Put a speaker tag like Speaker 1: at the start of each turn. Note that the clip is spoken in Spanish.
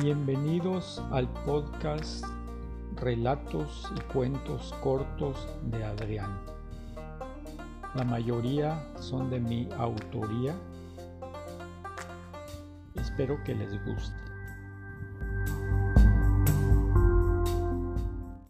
Speaker 1: Bienvenidos al podcast Relatos y Cuentos Cortos de Adrián. La mayoría son de mi autoría. Espero que les guste.